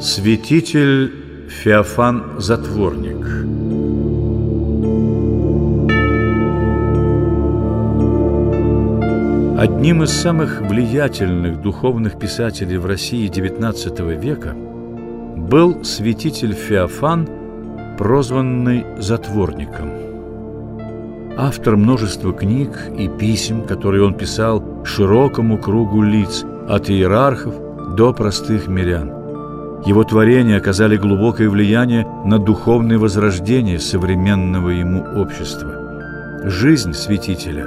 Святитель Феофан Затворник Одним из самых влиятельных духовных писателей в России XIX века был святитель Феофан, прозванный Затворником. Автор множества книг и писем, которые он писал широкому кругу лиц, от иерархов до простых мирян. Его творения оказали глубокое влияние на духовное возрождение современного ему общества. Жизнь святителя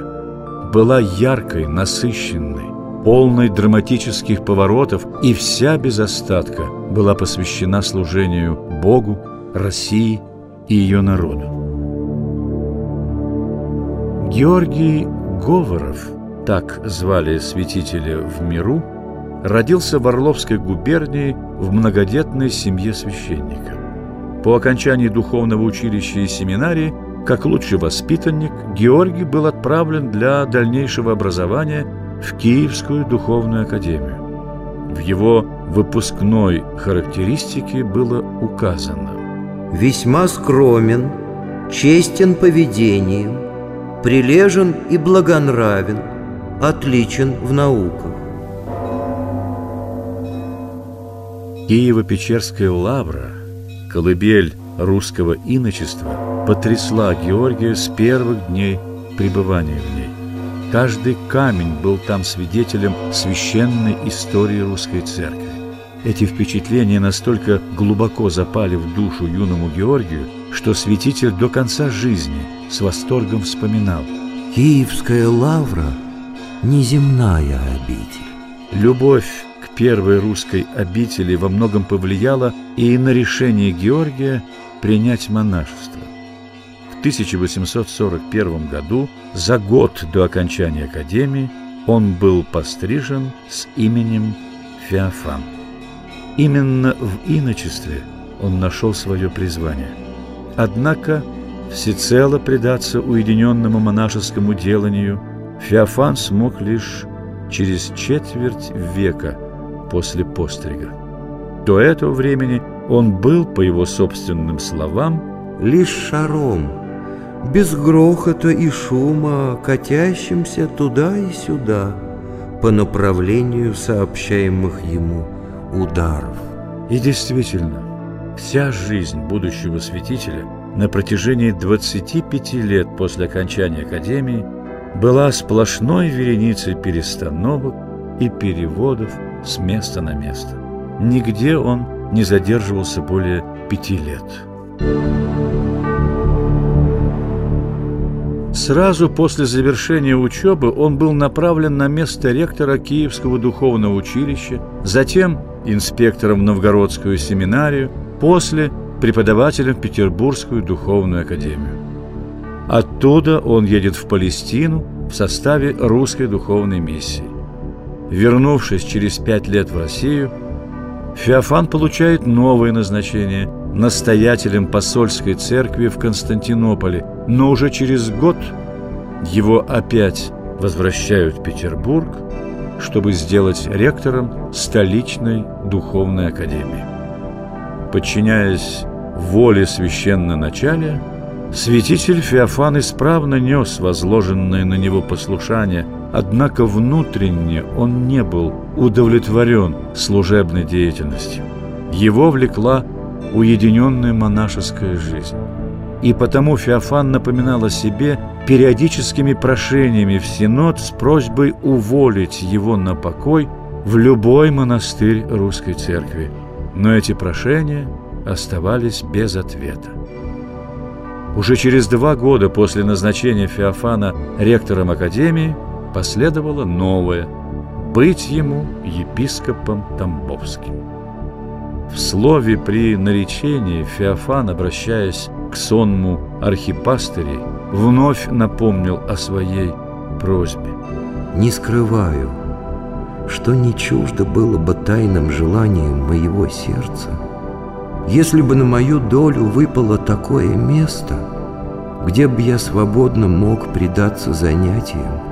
была яркой, насыщенной, полной драматических поворотов, и вся без остатка была посвящена служению Богу, России и ее народу. Георгий Говоров, так звали святителя в миру, родился в Орловской губернии в многодетной семье священника. По окончании духовного училища и семинарии, как лучший воспитанник, Георгий был отправлен для дальнейшего образования в Киевскую духовную академию. В его выпускной характеристике было указано «Весьма скромен, честен поведением, прилежен и благонравен, отличен в науках. Киево-Печерская лавра, колыбель русского иночества, потрясла Георгия с первых дней пребывания в ней. Каждый камень был там свидетелем священной истории русской церкви. Эти впечатления настолько глубоко запали в душу юному Георгию, что святитель до конца жизни с восторгом вспоминал. «Киевская лавра – неземная обитель». Любовь первой русской обители во многом повлияло и на решение Георгия принять монашество. В 1841 году, за год до окончания академии, он был пострижен с именем Феофан. Именно в иночестве он нашел свое призвание. Однако всецело предаться уединенному монашескому деланию Феофан смог лишь через четверть века – после пострига. До этого времени он был, по его собственным словам, лишь шаром, без грохота и шума, катящимся туда и сюда по направлению сообщаемых ему ударов. И действительно, вся жизнь будущего святителя на протяжении 25 лет после окончания академии была сплошной вереницей перестановок и переводов с места на место. Нигде он не задерживался более пяти лет. Сразу после завершения учебы он был направлен на место ректора Киевского духовного училища, затем инспектором в Новгородскую семинарию, после преподавателем в Петербургскую духовную академию. Оттуда он едет в Палестину в составе русской духовной миссии. Вернувшись через пять лет в Россию, Феофан получает новое назначение – настоятелем посольской церкви в Константинополе, но уже через год его опять возвращают в Петербург, чтобы сделать ректором столичной духовной академии. Подчиняясь воле священноначалия, святитель Феофан исправно нес возложенное на него послушание – Однако внутренне он не был удовлетворен служебной деятельностью. Его влекла уединенная монашеская жизнь. И потому Феофан напоминал о себе периодическими прошениями в Синод с просьбой уволить его на покой в любой монастырь русской церкви. Но эти прошения оставались без ответа. Уже через два года после назначения Феофана ректором Академии последовало новое – быть ему епископом Тамбовским. В слове при наречении Феофан, обращаясь к сонму архипастырей, вновь напомнил о своей просьбе. «Не скрываю, что не чуждо было бы тайным желанием моего сердца, если бы на мою долю выпало такое место, где бы я свободно мог предаться занятиям,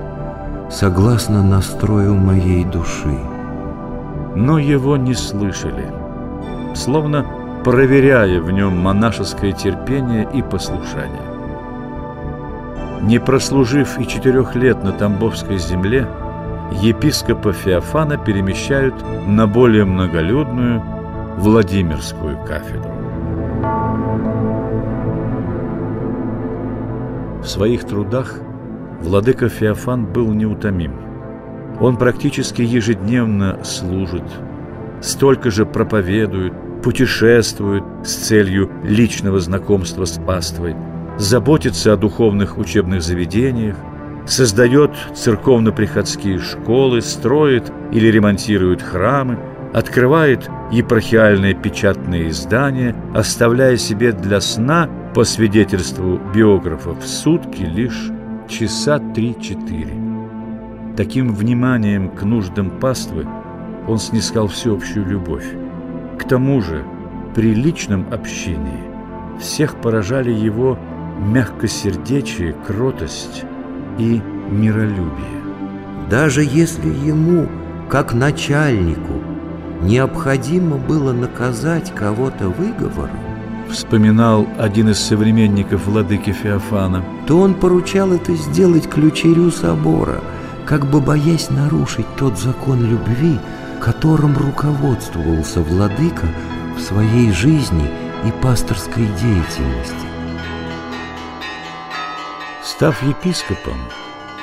согласно настрою моей души. Но его не слышали. словно проверяя в нем монашеское терпение и послушание. Не прослужив и четырех лет на Тамбовской земле, епископа Феофана перемещают на более многолюдную Владимирскую кафедру. В своих трудах владыка Феофан был неутомим. Он практически ежедневно служит, столько же проповедует, путешествует с целью личного знакомства с паствой, заботится о духовных учебных заведениях, создает церковно-приходские школы, строит или ремонтирует храмы, открывает епархиальные печатные издания, оставляя себе для сна, по свидетельству биографов, сутки лишь часа три-четыре. Таким вниманием к нуждам паствы он снискал всеобщую любовь. К тому же, при личном общении всех поражали его мягкосердечие, кротость и миролюбие. Даже если ему, как начальнику, необходимо было наказать кого-то выговором, вспоминал один из современников владыки Феофана, то он поручал это сделать ключерю собора, как бы боясь нарушить тот закон любви, которым руководствовался владыка в своей жизни и пасторской деятельности. Став епископом,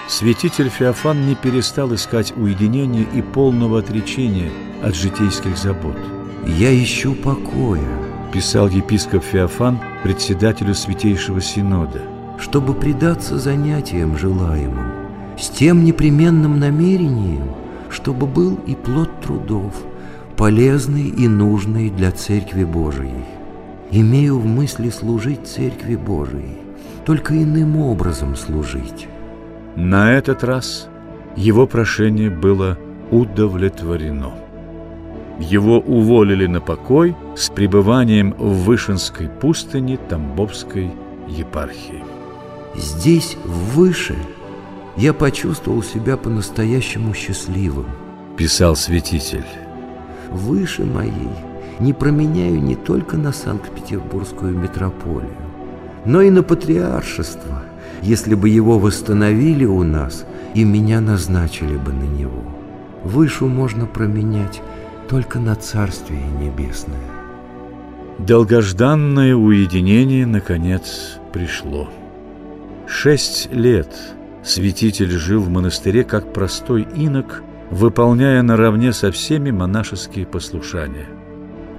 святитель Феофан не перестал искать уединения и полного отречения от житейских забот. «Я ищу покоя», – писал епископ Феофан председателю Святейшего Синода, «чтобы предаться занятиям желаемым, с тем непременным намерением – чтобы был и плод трудов, полезный и нужный для Церкви Божией. Имею в мысли служить Церкви Божией, только иным образом служить. На этот раз его прошение было удовлетворено. Его уволили на покой с пребыванием в Вышинской пустыне Тамбовской епархии. Здесь, выше, я почувствовал себя по-настоящему счастливым. Писал святитель. Выше моей не променяю не только на Санкт-Петербургскую метрополию, но и на патриаршество, если бы его восстановили у нас и меня назначили бы на него. Вышу можно променять только на Царствие Небесное. Долгожданное уединение, наконец, пришло. Шесть лет Святитель жил в монастыре как простой инок, выполняя наравне со всеми монашеские послушания.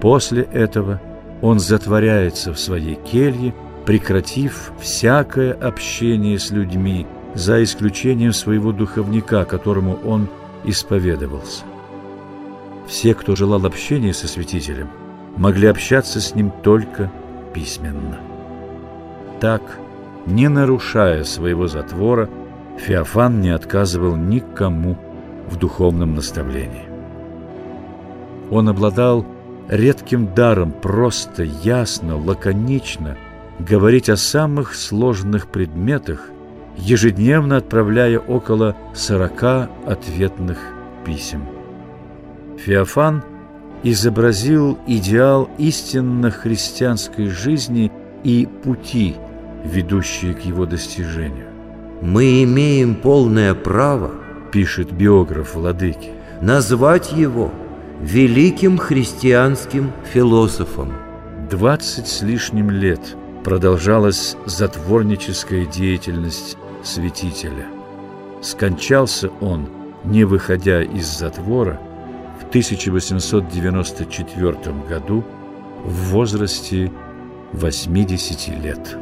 После этого он затворяется в своей келье, прекратив всякое общение с людьми, за исключением своего духовника, которому он исповедовался. Все, кто желал общения со святителем, могли общаться с ним только письменно. Так, не нарушая своего затвора, Феофан не отказывал никому в духовном наставлении. Он обладал редким даром просто, ясно, лаконично говорить о самых сложных предметах, ежедневно отправляя около сорока ответных писем. Феофан изобразил идеал истинно христианской жизни и пути, ведущие к его достижению. Мы имеем полное право, пишет биограф Владыки, назвать его великим христианским философом. Двадцать с лишним лет продолжалась затворническая деятельность святителя. Скончался он, не выходя из затвора, в 1894 году в возрасте 80 лет.